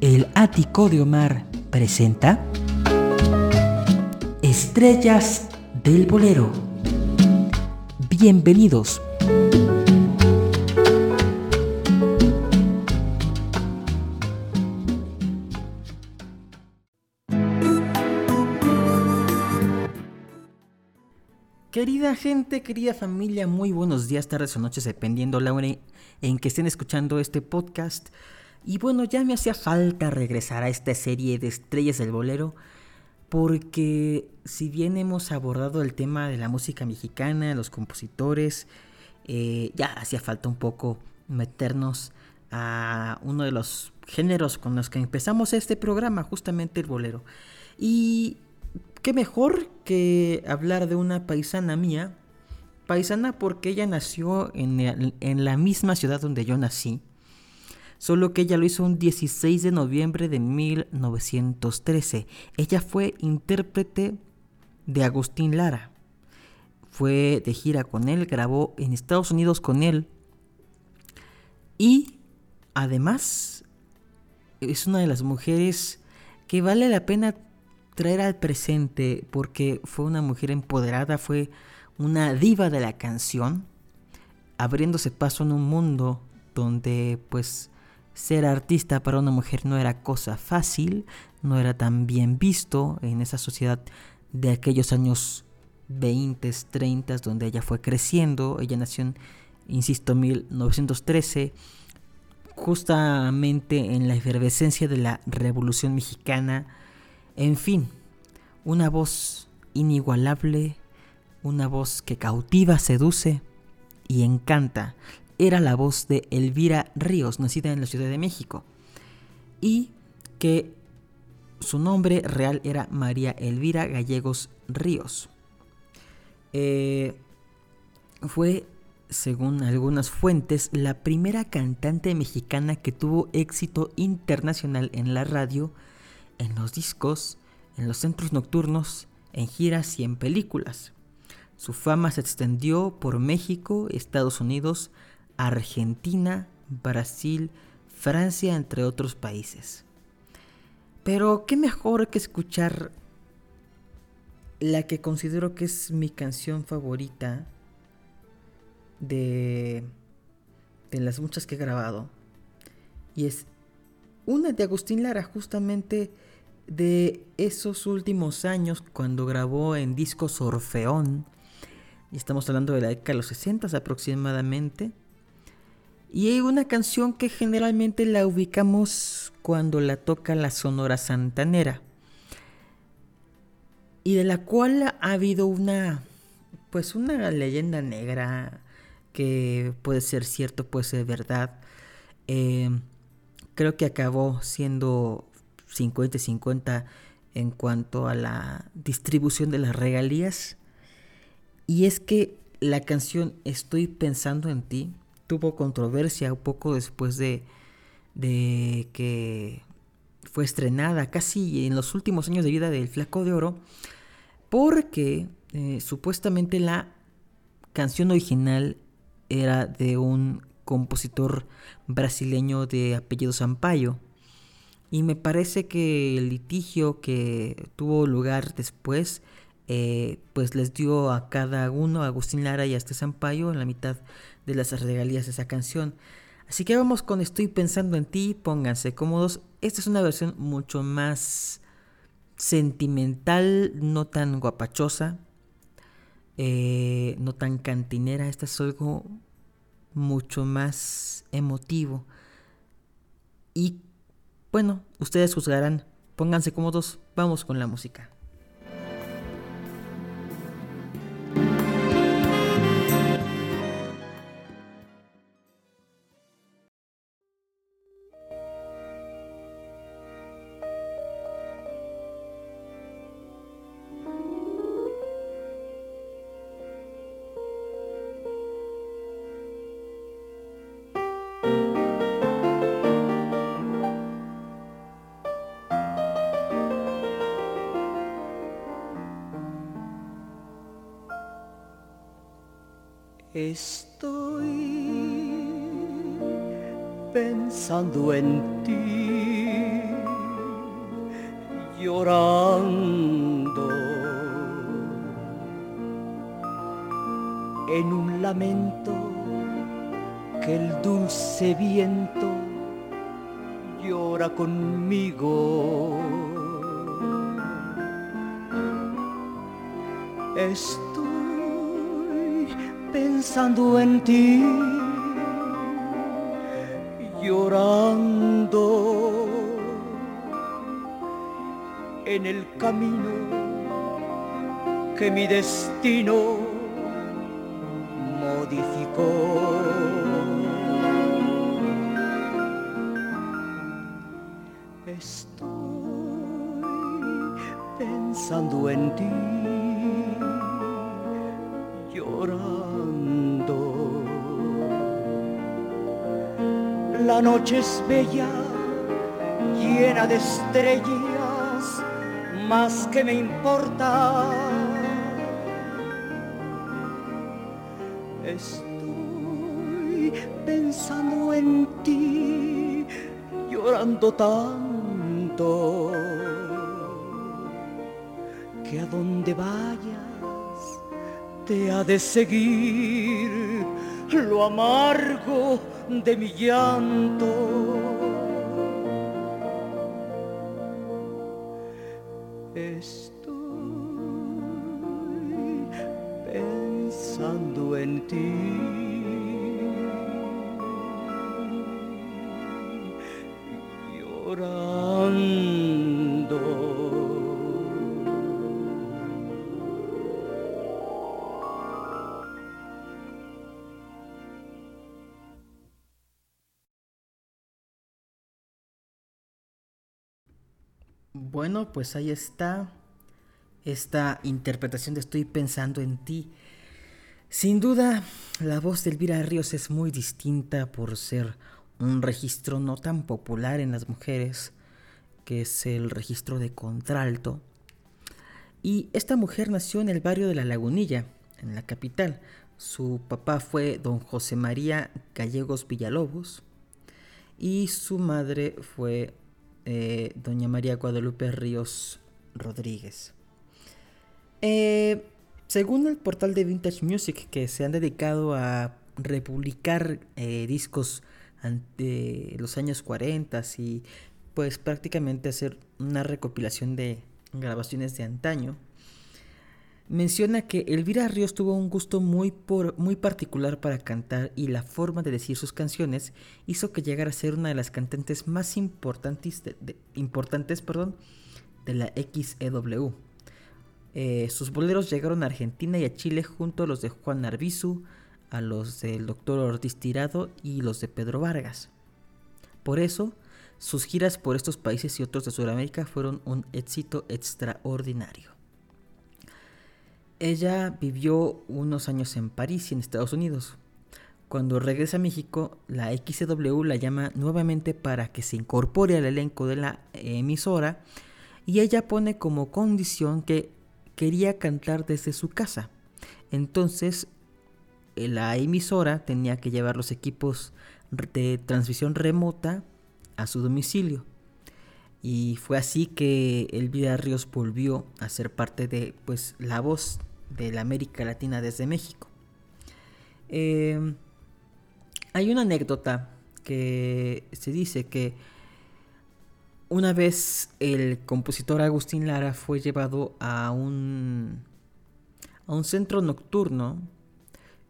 El ático de Omar presenta Estrellas del Bolero. Bienvenidos. Querida gente, querida familia, muy buenos días, tardes o noches, dependiendo la hora en que estén escuchando este podcast. Y bueno, ya me hacía falta regresar a esta serie de estrellas del bolero, porque si bien hemos abordado el tema de la música mexicana, los compositores, eh, ya hacía falta un poco meternos a uno de los géneros con los que empezamos este programa, justamente el bolero. Y qué mejor que hablar de una paisana mía. Paisana porque ella nació en, la misma ciudad donde yo nací. Solo que ella lo hizo un 16 de noviembre de 1913. Ella fue intérprete de Agustín Lara. Fue de gira con él, grabó en Estados Unidos con él. Y además es una de las mujeres que vale la pena traer al presente porque fue una mujer empoderada, fue una diva de la canción, abriéndose paso en un mundo donde pues ser artista para una mujer no era cosa fácil, no era tan bien visto en esa sociedad de aquellos años 20, 30, donde ella fue creciendo, ella nació en, insisto, 1913, justamente en la efervescencia de la Revolución Mexicana, en fin, una voz inigualable, una voz que cautiva, seduce y encanta. Era la voz de Elvira Ríos, nacida en la Ciudad de México, y que su nombre real era María Elvira Gallegos Ríos. Eh, fue, según algunas fuentes, la primera cantante mexicana que tuvo éxito internacional en la radio en los discos, en los centros nocturnos, en giras y en películas. Su fama se extendió por México, Estados Unidos, Argentina, Brasil, Francia, entre otros países. Pero qué mejor que escuchar la que considero que es mi canción favorita de, de las muchas que he grabado. Y es una de Agustín Lara, justamente de esos últimos años cuando grabó en discos Orfeón. Y estamos hablando de la década de los 60 aproximadamente. Y hay una canción que generalmente la ubicamos cuando la toca la Sonora Santanera. Y de la cual ha habido una, pues una leyenda negra que puede ser cierto, puede ser verdad. Eh, creo que acabó siendo 50 y 50 en cuanto a la distribución de las regalías. Y es que la canción Estoy pensando en ti tuvo controversia un poco después de, de que fue estrenada, casi en los últimos años de vida del Flaco de Oro, porque eh, supuestamente la canción original era de un compositor brasileño de apellido Sampaio. Y me parece que el litigio que tuvo lugar después, eh, pues les dio a cada uno, a Agustín Lara y a este Sampaio, en la mitad de las regalías de esa canción. Así que vamos con Estoy pensando en ti, pónganse cómodos. Esta es una versión mucho más sentimental, no tan guapachosa, eh, no tan cantinera. Esta es algo mucho más emotivo. Y bueno, ustedes juzgarán. Pónganse cómodos, vamos con la música. Estoy pensando en ti, llorando en un lamento que el dulce viento llora conmigo. Estoy pensando en ti, llorando en el camino que mi destino Es bella, llena de estrellas, más que me importa. Estoy pensando en ti, llorando tanto, que a donde vayas te ha de seguir lo amargo de mi llanto. Estoy pensando en ti, Bueno, pues ahí está esta interpretación de Estoy pensando en ti. Sin duda, la voz de Elvira Ríos es muy distinta por ser un registro no tan popular en las mujeres, que es el registro de contralto. Y esta mujer nació en el barrio de La Lagunilla, en la capital. Su papá fue don José María Gallegos Villalobos y su madre fue eh, doña María Guadalupe Ríos Rodríguez. Eh, según el portal de Vintage Music, que se han dedicado a republicar eh, discos de los años 40 y pues prácticamente hacer una recopilación de grabaciones de antaño, menciona que Elvira Ríos tuvo un gusto muy, por, muy particular para cantar y la forma de decir sus canciones hizo que llegara a ser una de las cantantes más importantes de, importantes, perdón, de la XEW. Eh, sus boleros llegaron a Argentina y a Chile junto a los de Juan Arbizu, a los del Dr. Ortiz Tirado y los de Pedro Vargas. Por eso, sus giras por estos países y otros de Sudamérica fueron un éxito extraordinario. Ella vivió unos años en París y en Estados Unidos. Cuando regresa a México, la XW la llama nuevamente para que se incorpore al elenco de la emisora y ella pone como condición que quería cantar desde su casa. Entonces, la emisora tenía que llevar los equipos de transmisión remota a su domicilio. Y fue así que Elvira Ríos volvió a ser parte de pues, la voz de la América Latina desde México. Eh, hay una anécdota que se dice que una vez el compositor Agustín Lara fue llevado a un, a un centro nocturno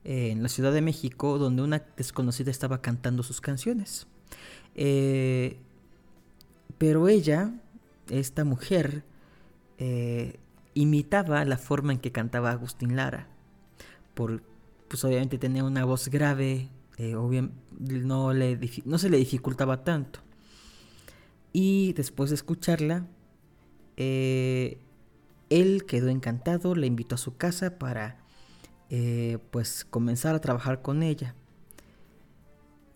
eh, en la Ciudad de México donde una desconocida estaba cantando sus canciones. Eh, pero ella, esta mujer, imitaba la forma en que cantaba Agustín Lara. Por, pues obviamente tenía una voz grave, eh, no, le, no se le dificultaba tanto. Y después de escucharla, eh, él quedó encantado, le invitó a su casa para eh, pues comenzar a trabajar con ella.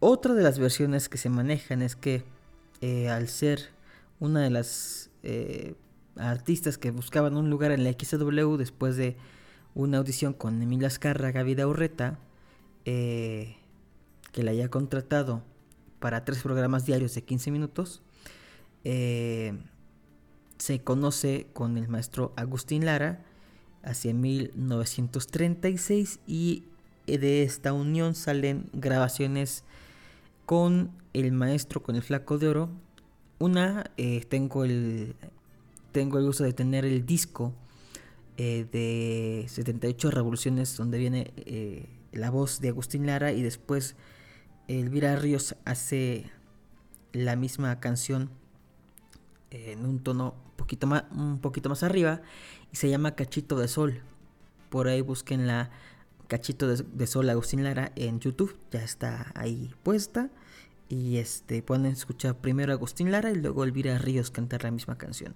Otra de las versiones que se manejan es que al ser una de las artistas que buscaban un lugar en la XW después de una audición con Emilia Azcarra, Gaby Urreta, eh, que la haya contratado para tres programas diarios de 15 minutos. Eh, se conoce con el maestro Agustín Lara hacia 1936 y de esta unión salen grabaciones con el maestro, con el flaco de oro. Una, eh, tengo, el, tengo el gusto de tener el disco eh, de 78 revoluciones donde viene eh, la voz de Agustín Lara y después Elvira Ríos hace la misma canción en un tono poquito más, un poquito más arriba y se llama Cachito de Sol. Por ahí busquen la Cachito de, Sol Agustín Lara en YouTube, ya está ahí puesta. Y este pueden escuchar primero a Agustín Lara y luego Elvira Ríos cantar la misma canción.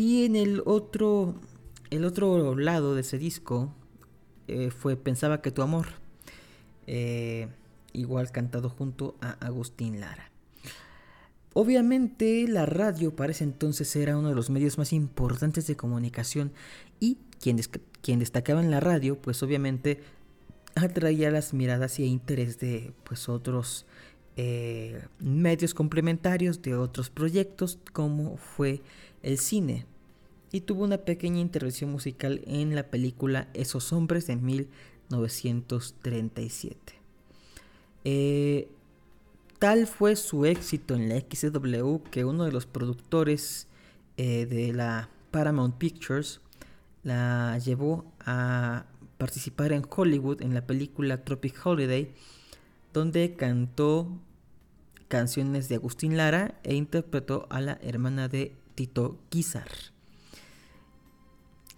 Y en el otro, el otro lado de ese disco eh, fue Pensaba que tu amor. Eh, igual cantado junto a Agustín Lara. Obviamente la radio para ese entonces era uno de los medios más importantes de comunicación y quien, quien destacaba en la radio pues obviamente atraía las miradas y interés de pues otros eh, medios complementarios de otros proyectos como fue el cine y tuvo una pequeña intervención musical en la película Esos hombres de 1937. Eh, Tal fue su éxito en la XW que uno de los productores eh, de la Paramount Pictures la llevó a participar en Hollywood en la película Tropic Holiday, donde cantó canciones de Agustín Lara e interpretó a la hermana de Tito Guizar.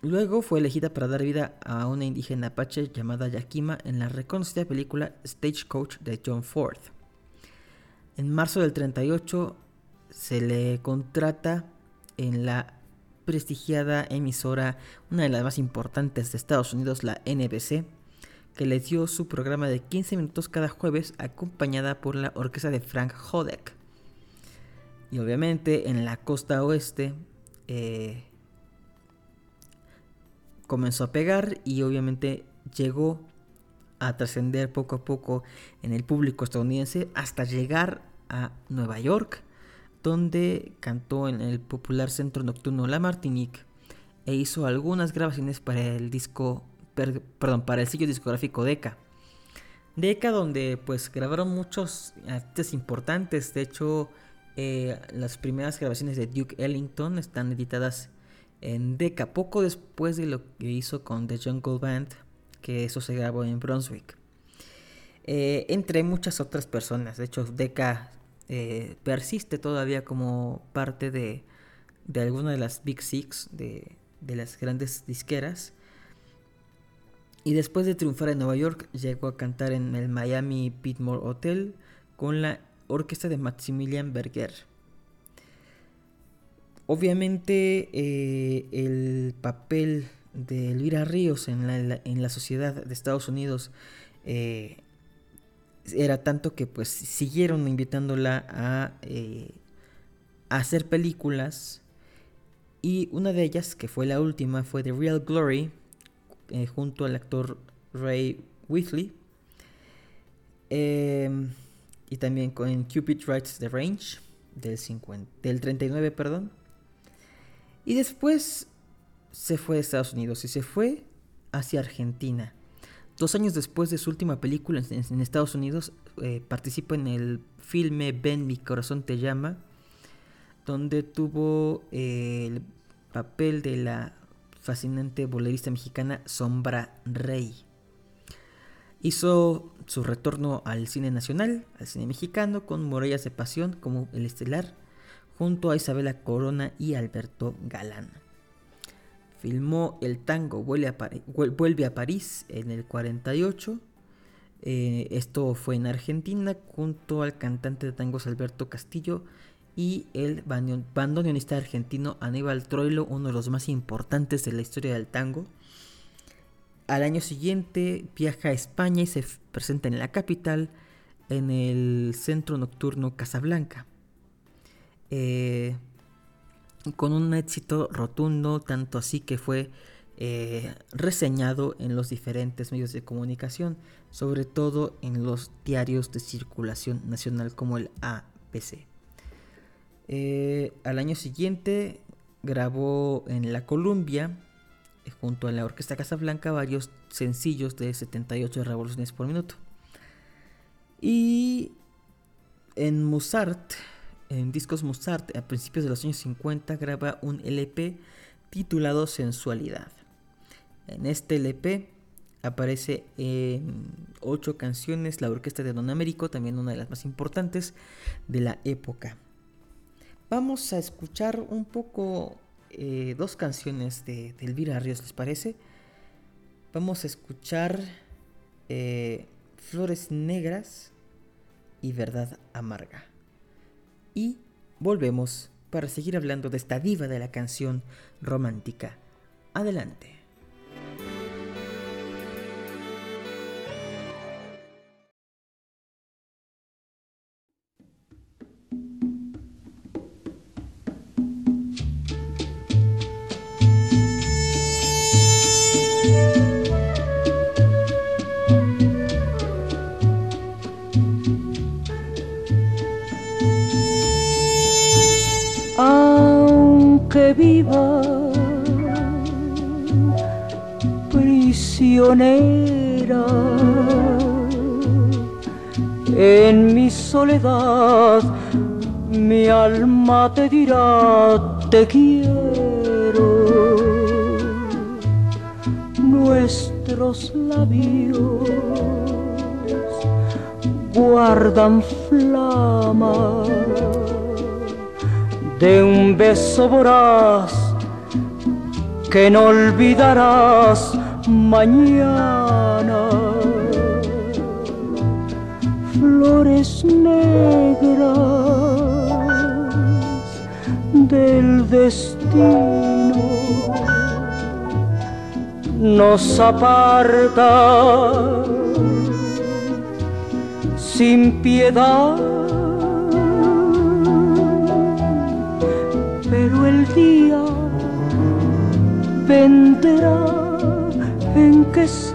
Luego fue elegida para dar vida a una indígena apache llamada Yakima en la reconocida película Stagecoach de John Ford. En marzo del 38 se le contrata en la prestigiada emisora, una de las más importantes de Estados Unidos, la NBC, que le dio su programa de 15 minutos cada jueves acompañada por la orquesta de Frank Hodek. Y obviamente en la costa oeste eh, comenzó a pegar y obviamente llegó a trascender poco a poco en el público estadounidense hasta llegar a Nueva York, donde cantó en el popular centro nocturno La Martinique e hizo algunas grabaciones para el disco, perdón, para el sello discográfico Decca. Decca donde pues grabaron muchos artistas importantes, de hecho eh, las primeras grabaciones de Duke Ellington están editadas en Decca, poco después de lo que hizo con The Jungle Band, que eso se grabó en Brunswick. Eh, entre muchas otras personas. De hecho, Decca eh, persiste todavía como parte de, de alguna de las Big Six, de, de las grandes disqueras. Y después de triunfar en Nueva York, llegó a cantar en el Miami Pitmore Hotel con la orquesta de Maximilian Berger. Obviamente eh, el papel de Elvira Ríos en la, en la sociedad de Estados Unidos eh, era tanto que pues siguieron invitándola a, eh, a, hacer películas y una de ellas que fue la última fue The Real Glory eh, junto al actor Ray Whitley em, y también con Cupid Rides the Range del, 50, del 39 perdón y después se fue a Estados Unidos y se fue hacia Argentina. Dos años después de su última película en, Estados Unidos, eh, participa en el filme Ven, mi corazón te llama, donde tuvo eh, el papel de la fascinante bolerista mexicana Sombra Rey. Hizo su retorno al cine nacional, al cine mexicano, con Morellas de Pasión como el estelar, junto a Isabela Corona y Alberto Galán. Filmó El tango vuelve a, París en el 48. Eh, esto fue en Argentina junto al cantante de tangos Alberto Castillo y el bandoneonista argentino Aníbal Troilo, uno de los más importantes de la historia del tango. Al año siguiente viaja a España y se presenta en la capital en el centro nocturno Casablanca. Eh, con un éxito rotundo, tanto así que fue eh, reseñado en los diferentes medios de comunicación, sobre todo en los diarios de circulación nacional como el ABC. Eh, al año siguiente grabó en La Columbia, eh, junto a la Orquesta Casablanca, varios sencillos de 78 revoluciones por minuto. Y en Mozart, en discos Mozart, a principios de los años 50, graba un LP titulado Sensualidad. En este LP aparece en ocho canciones la orquesta de Don Américo, también una de las más importantes de la época. Vamos a escuchar un poco eh, dos canciones de, Elvira Ríos, ¿les parece? Vamos a escuchar eh, Flores Negras y Verdad Amarga. Y volvemos para seguir hablando de esta diva de la canción romántica. Adelante. Prisionera en mi soledad mi alma te dirá te quiero nuestros labios guardan flama de un beso voraz que no olvidarás mañana. Flores negras del destino nos aparta sin piedad. Vendrá en que seas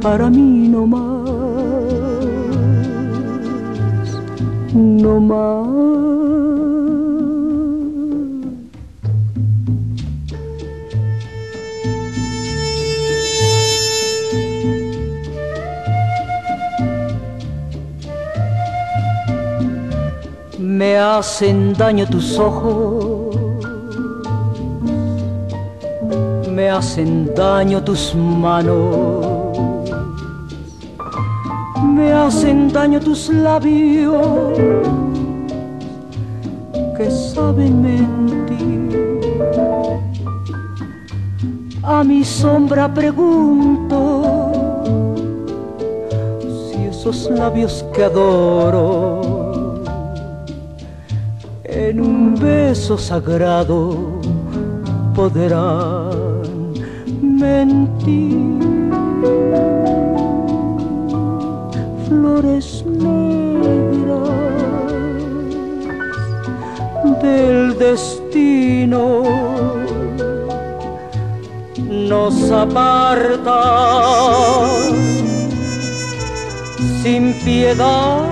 para mí no más, no más. Hacen daño tus ojos me hacen daño tus manos, me hacen daño tus labios que saben mentir. A mi sombra pregunto si esos labios que adoro sagrado podrán Flores negras del destino nos aparta sin piedad.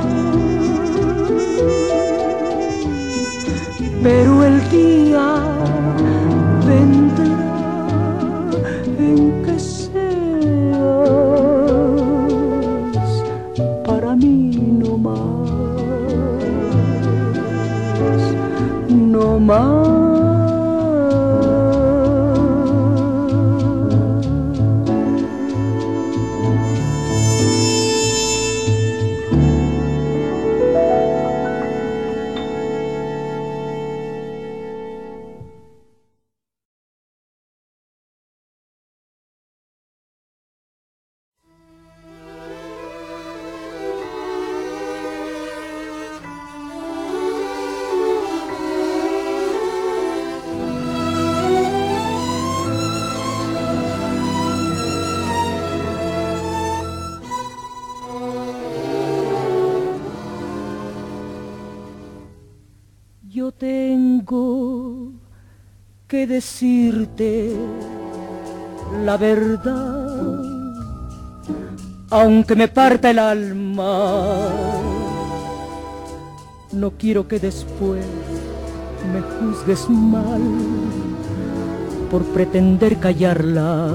Que decirte la verdad, aunque me parta el alma. No quiero que después me juzgues mal por pretender callarla.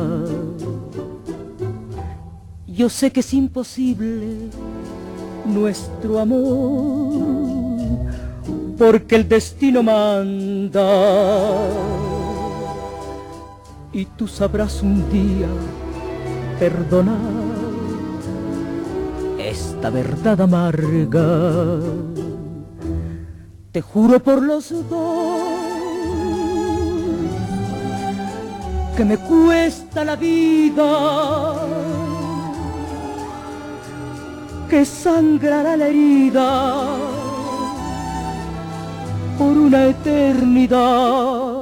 Yo sé que es imposible nuestro amor, porque el destino manda. Y tú sabrás un día perdonar esta verdad amarga. Te juro por los dos que me cuesta la vida que sangrará la herida por una eternidad.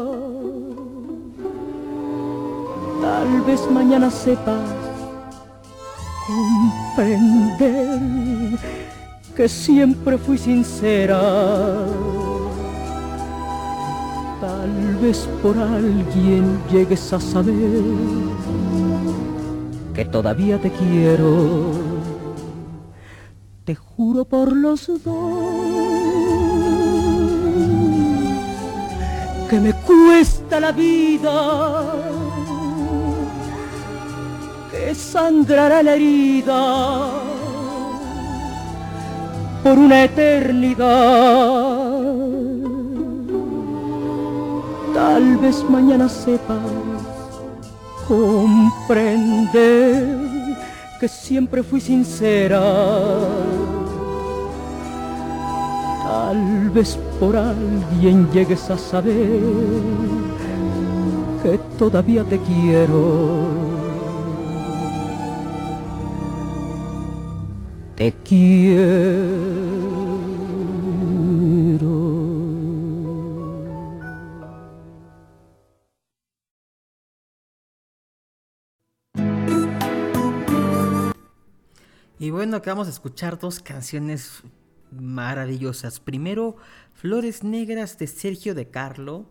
Tal vez mañana sepas comprender que siempre fui sincera. Tal vez por alguien llegues a saber que todavía te quiero te juro por los dos que me cuesta la vida, sangrará la herida por una eternidad. Tal vez mañana sepas comprender que siempre fui sincera. Tal vez por alguien llegues a saber que todavía te quiero. Te quiero. Y bueno, acabamos de escuchar dos canciones maravillosas. Primero, Flores Negras de Sergio de Carlo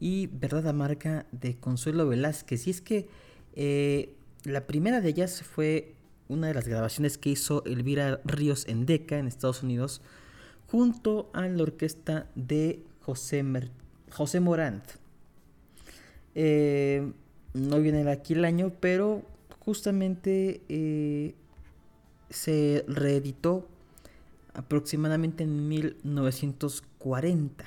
y Verdad Amarga de Consuelo Velázquez. Y es que eh, la primera de ellas fue una de las grabaciones que hizo Elvira Ríos en Deca, en Estados Unidos, junto a la orquesta de José, José Morant. Eh, no viene aquí el año, pero justamente eh, se reeditó aproximadamente en 1940.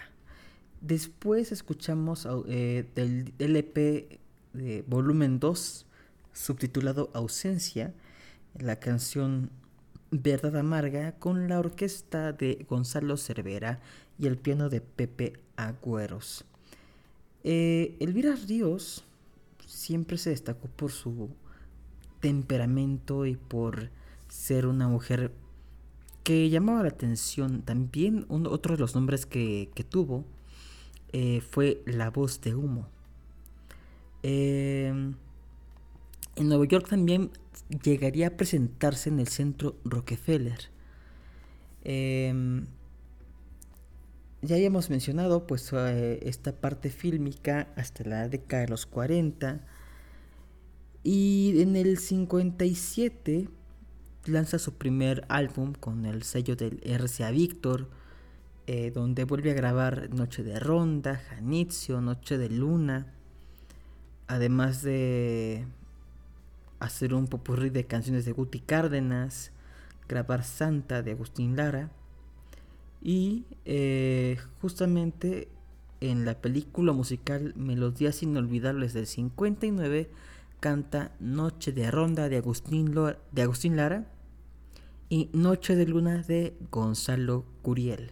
Después escuchamos eh, del LP de volumen 2, subtitulado Ausencia, la canción Verdad Amarga con la orquesta de Gonzalo Cervera y el piano de Pepe Agüeros. Eh, Elvira Ríos siempre se destacó por su temperamento y por ser una mujer que llamaba la atención. También otro de los nombres que, tuvo eh, fue La Voz de Humo. Em, en Nueva York también llegaría a presentarse en el centro Rockefeller. Em, ya habíamos mencionado pues eh, esta parte fílmica hasta la década de los 40 y en el 57 lanza su primer álbum con el sello del RCA Victor, eh, donde vuelve a grabar Noche de Ronda, Janitzio, Noche de Luna, además de hacer un popurrí de canciones de Guti Cárdenas, grabar Santa de Agustín Lara, y eh, justamente en la película musical Melodías Inolvidables del 59, canta Noche de Ronda de Agustín, de Agustín Lara y Noche de Luna de Gonzalo Curiel.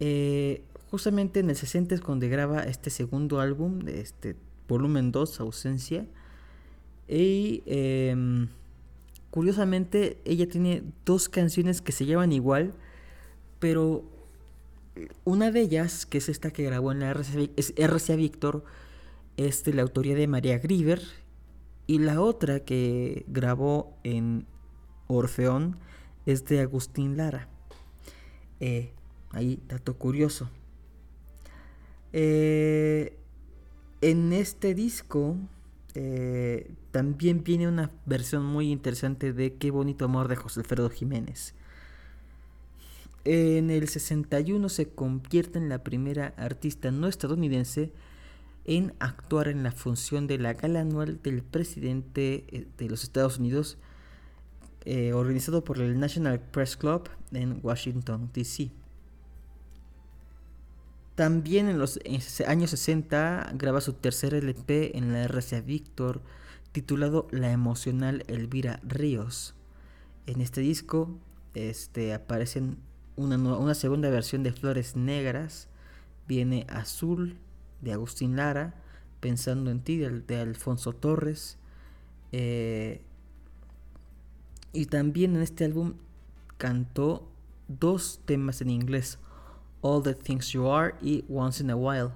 Eh, justamente en el 60 es cuando graba este segundo álbum, este volumen 2, Ausencia. Y em, curiosamente ella tiene dos canciones que se llaman igual, pero una de ellas, que es esta que grabó en la RCA, Víctor, es de la autoría de María Grieber y la otra que grabó en Orfeón es de Agustín Lara. Eh, ahí, dato curioso. Eh, En este disco eh, también viene una versión muy interesante de Qué bonito amor de José Alfredo Jiménez. En el 61 se convierte en la primera artista no estadounidense en actuar en la función de la gala anual del presidente eh, de los Estados Unidos, eh, organizado por el National Press Club en Washington, D.C. También en los años 60 graba su tercer LP en la RCA Victor, titulado La emocional Elvira Ríos. En este disco este, aparecen una, una segunda versión de Flores Negras, viene Azul, de Agustín Lara, Pensando en ti, de, Alfonso Torres. Eh, y también en este álbum cantó dos temas en inglés, All the Things You Are y Once in a While.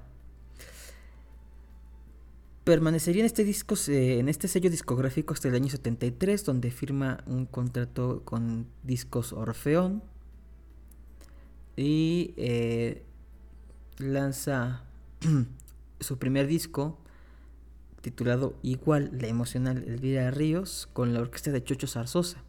Permanecería en este disco, en este sello discográfico hasta el año 73, donde firma un contrato con Discos Orfeón y eh, lanza su primer disco titulado igual La emocional Elvira Ríos con la orquesta de Chocho Zarzosa.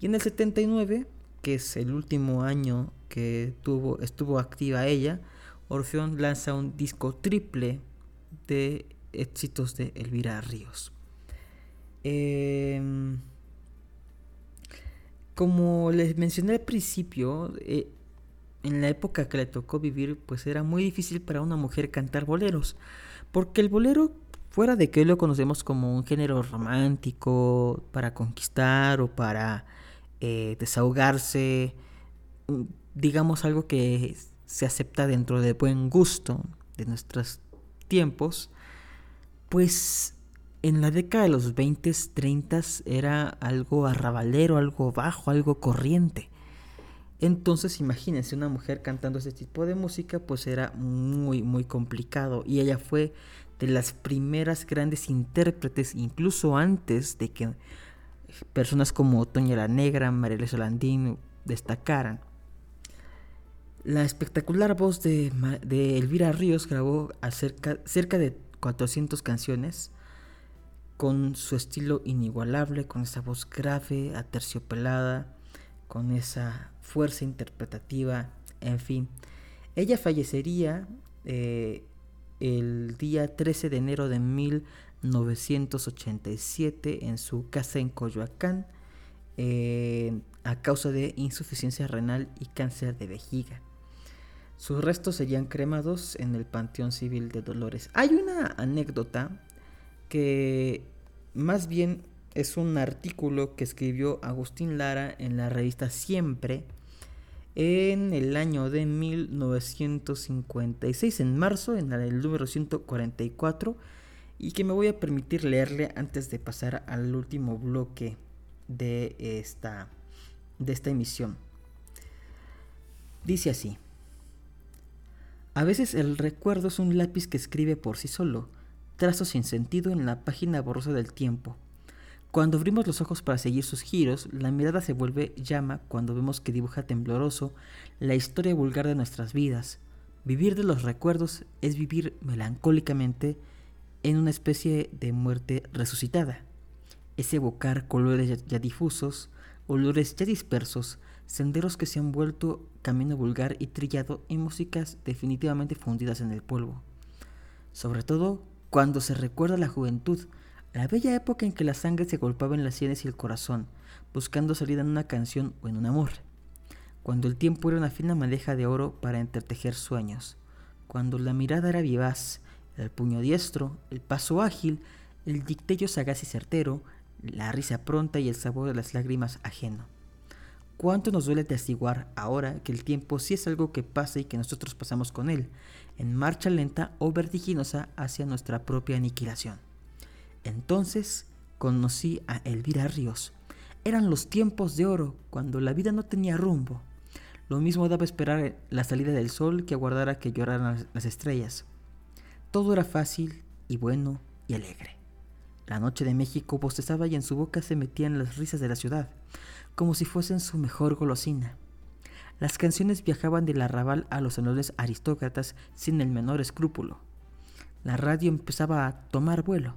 Y en el 79, que es el último año que tuvo, estuvo activa ella, Orfeón lanza un disco triple de éxitos de Elvira Ríos. Em, como les mencioné al principio, eh, en la época que le tocó vivir, pues era muy difícil para una mujer cantar boleros, porque el bolero, fuera de que hoy lo conocemos como un género romántico para conquistar o para eh, desahogarse, digamos algo que se acepta dentro del buen gusto de nuestros tiempos, pues en la década de los 20, 30 era algo arrabalero, algo bajo, algo corriente. Entonces imagínense una mujer cantando ese tipo de música, pues era muy, muy complicado. Y ella fue de las primeras grandes intérpretes, incluso antes de que personas como Toña la Negra, Mariela Solandín destacaran. La espectacular voz de, Elvira Ríos grabó cerca, de 400 canciones con su estilo inigualable, con esa voz grave, aterciopelada, con esa fuerza interpretativa, en fin. Ella fallecería eh, el día 13 de enero de 1987 en su casa en Coyoacán eh, a causa de insuficiencia renal y cáncer de vejiga. Sus restos serían cremados en el Panteón Civil de Dolores. Hay una anécdota que más bien es un artículo que escribió Agustín Lara en la revista Siempre en el año de 1956, en marzo, en el número 144, y que me voy a permitir leerle antes de pasar al último bloque de esta, de esta emisión. Dice así. A veces el recuerdo es un lápiz que escribe por sí solo, trazo sin sentido en la página borrosa del tiempo cuando abrimos los ojos para seguir sus giros, la mirada se vuelve llama cuando vemos que dibuja tembloroso la historia vulgar de nuestras vidas. Vivir de los recuerdos es vivir melancólicamente en una especie de muerte resucitada. Es evocar colores ya difusos, olores ya dispersos, senderos que se han vuelto camino vulgar y trillado y músicas definitivamente fundidas en el polvo. Sobre todo cuando se recuerda la juventud, la bella época en que la sangre se golpeaba en las sienes y el corazón, buscando salida en una canción o en un amor. Cuando el tiempo era una fina madeja de oro para entretejer sueños. Cuando la mirada era vivaz, el puño diestro, el paso ágil, el dictello sagaz y certero, la risa pronta y el sabor de las lágrimas ajeno. ¿Cuánto nos duele testiguar ahora que el tiempo sí es algo que pasa y que nosotros pasamos con él, en marcha lenta o vertiginosa hacia nuestra propia aniquilación? Entonces conocí a Elvira Ríos. Eran los tiempos de oro, cuando la vida no tenía rumbo. Lo mismo daba esperar la salida del sol que aguardar que lloraran las estrellas. Todo era fácil y bueno y alegre. La noche de México bostezaba y en su boca se metían las risas de la ciudad, como si fuesen su mejor golosina. Las canciones viajaban del arrabal a los salones aristócratas sin el menor escrúpulo. la radio empezaba a tomar vuelo.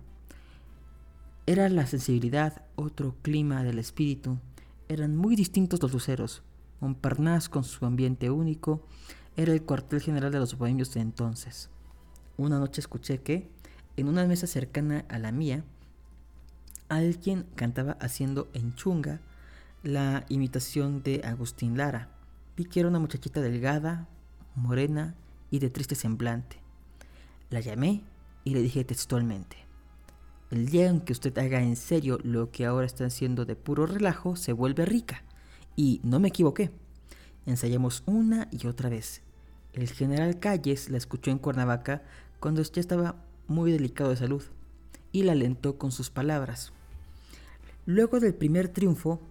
Era la sensibilidad, otro clima del espíritu. Eran muy distintos los luceros. Montparnasse, con su ambiente único, era el cuartel general de los bohemios de entonces. Una noche escuché que, en una mesa cercana a la mía, alguien cantaba haciendo en chunga la imitación de Agustín Lara. Vi que era una muchachita delgada, morena y de triste semblante. La llamé y le dije textualmente, el día en que usted haga en serio lo que ahora está haciendo de puro relajo, se vuelve rica. Y no me equivoqué. Ensayamos una y otra vez. El general Calles la escuchó en Cuernavaca cuando ya estaba muy delicado de salud y la alentó con sus palabras. Luego del primer triunfo,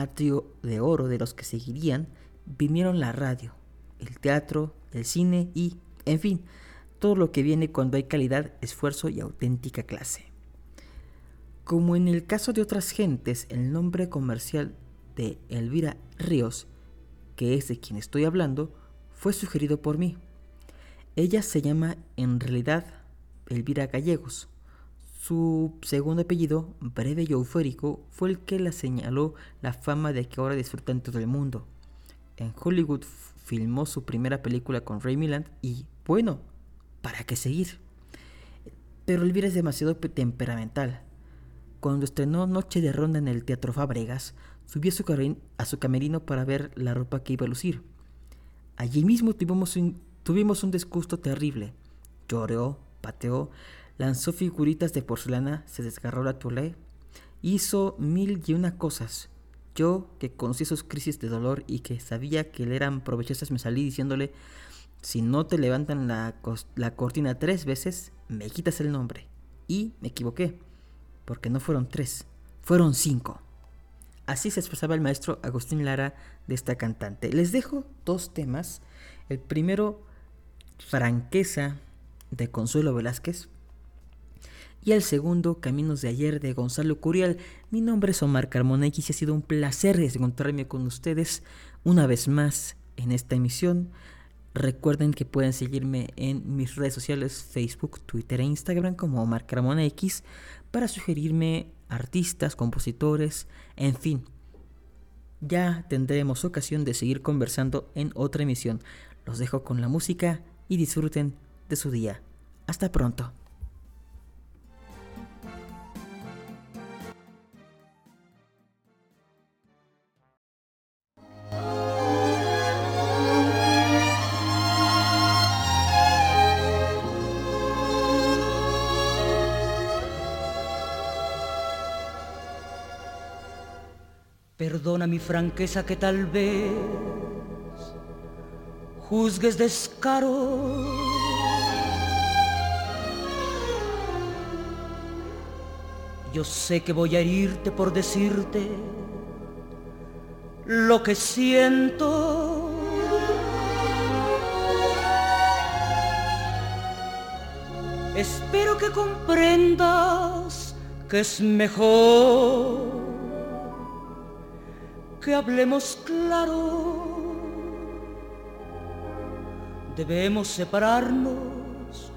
atrio de oro de los que seguirían, vinieron la radio, el teatro, el cine y, en fin, todo lo que viene cuando hay calidad, esfuerzo y auténtica clase. Como en el caso de otras gentes, el nombre comercial de Elvira Ríos, que es de quien estoy hablando, fue sugerido por mí. Ella se llama en realidad Elvira Gallegos, su segundo apellido, breve y eufórico, fue el que la señaló la fama de que ahora disfruta en todo el mundo. En Hollywood filmó su primera película con Ray Milland y, bueno, ¿para qué seguir? Pero Elvira es demasiado temperamental. Cuando estrenó Noche de Ronda en el Teatro Fabregas, subió a su, camerino para ver la ropa que iba a lucir. Allí mismo tuvimos un, tuvimos un disgusto terrible. Lloró, pateó, lanzó figuritas de porcelana, se desgarró la toile, hizo mil y una cosas. Yo, que conocí sus crisis de dolor y que sabía que le eran provechosas, me salí diciéndole, si no te levantan la, la cortina tres veces, me quitas el nombre. Y me equivoqué, porque no fueron tres, fueron cinco. Así se expresaba el maestro Agustín Lara de esta cantante. Les dejo dos temas. El primero, franqueza de Consuelo Velázquez, y el segundo Caminos de ayer de Gonzalo Curial. Mi nombre es Omar Carmona y ha sido un placer encontrarme con ustedes una vez más en esta emisión. Recuerden que pueden seguirme en mis redes sociales Facebook, Twitter e Instagram como Omar Carmona X para sugerirme artistas, compositores, en fin. Ya tendremos ocasión de seguir conversando en otra emisión. Los dejo con la música y disfruten de su día. Hasta pronto. Perdona mi franqueza que tal vez juzgues descaro. Yo sé que voy a herirte por decirte lo que siento. Espero que comprendas que es mejor que hablemos claro. Debemos separarnos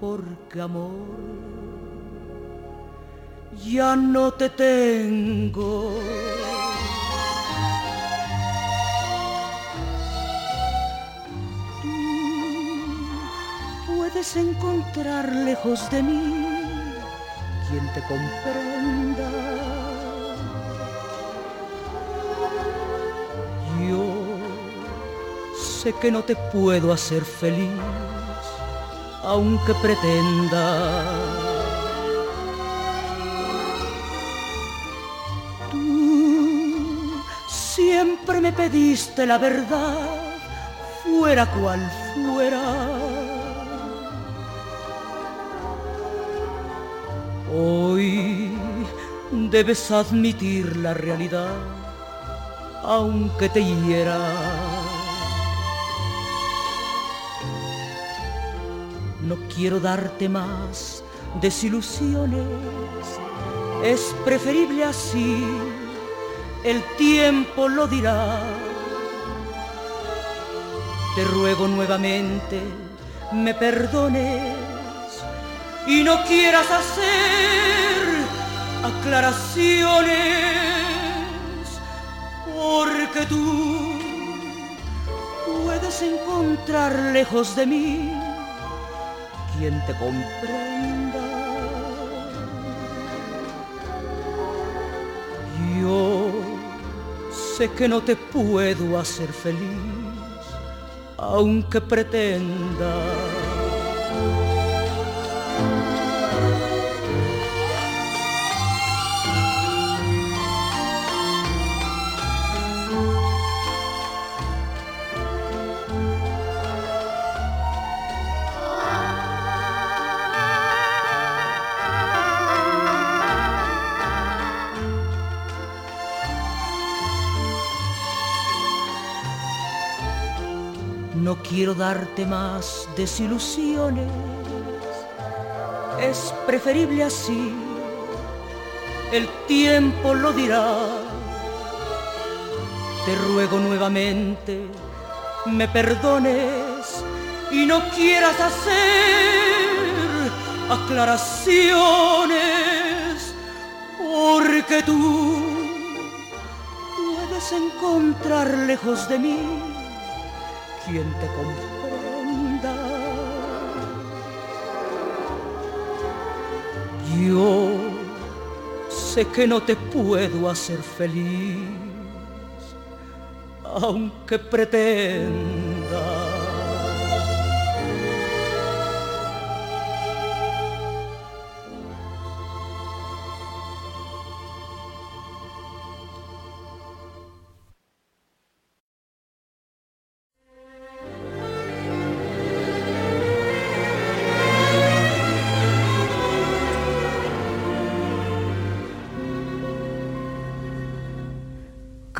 porque amor ya no te tengo. Tú puedes encontrar lejos de mí quien te comprenda sé que no te puedo hacer feliz, aunque pretenda. Tú siempre me pediste la verdad, fuera cual fuera. Hoy debes admitir la realidad, aunque te hiera. No quiero darte más desilusiones, es preferible así, el tiempo lo dirá. Te ruego nuevamente me perdones, y no quieras hacer aclaraciones, porque tú puedes encontrar lejos de mí quien te comprenda. Yo sé que no te puedo hacer feliz, aunque pretenda. Darte más desilusiones, es preferible así, el tiempo lo dirá. Te ruego nuevamente me perdones y no quieras hacer aclaraciones, porque tú puedes encontrar lejos de mí quien te comprenda. Yo sé que no te puedo hacer feliz, aunque pretenda.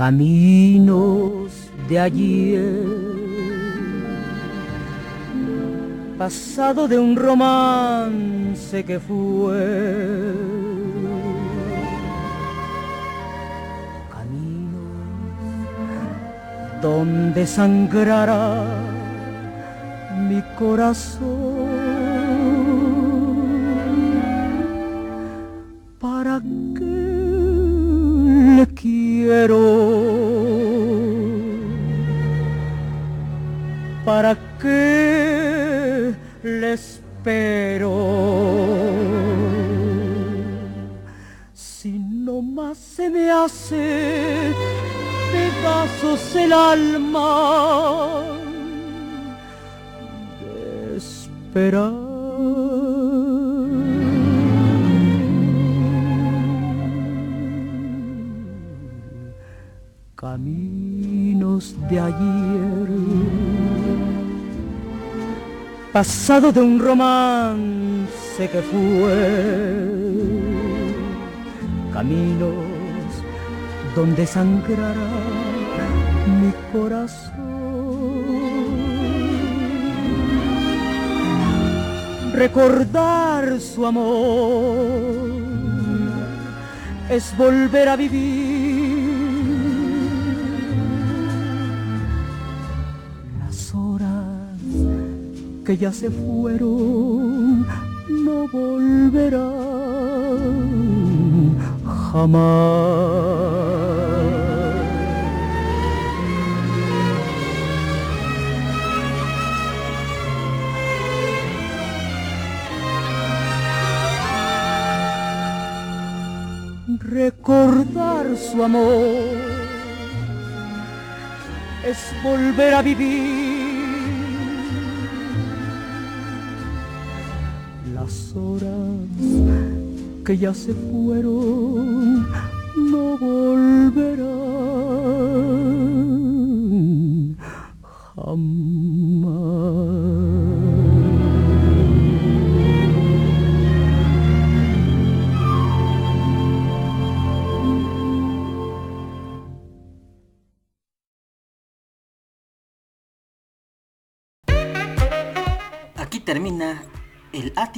Caminos de ayer, pasado de un romance que fue. Caminos donde sangrará mi corazón. ¿Para qué le espero? Si no más se me hace pedazos el alma de esperar. Caminos de ayer pasado de un romance que fue, caminos donde sangrará mi corazón. Recordar su amor es volver a vivir que ya se fueron no volverán jamás. Recordar su amor es volver a vivir las horas que ya se fueron no volverán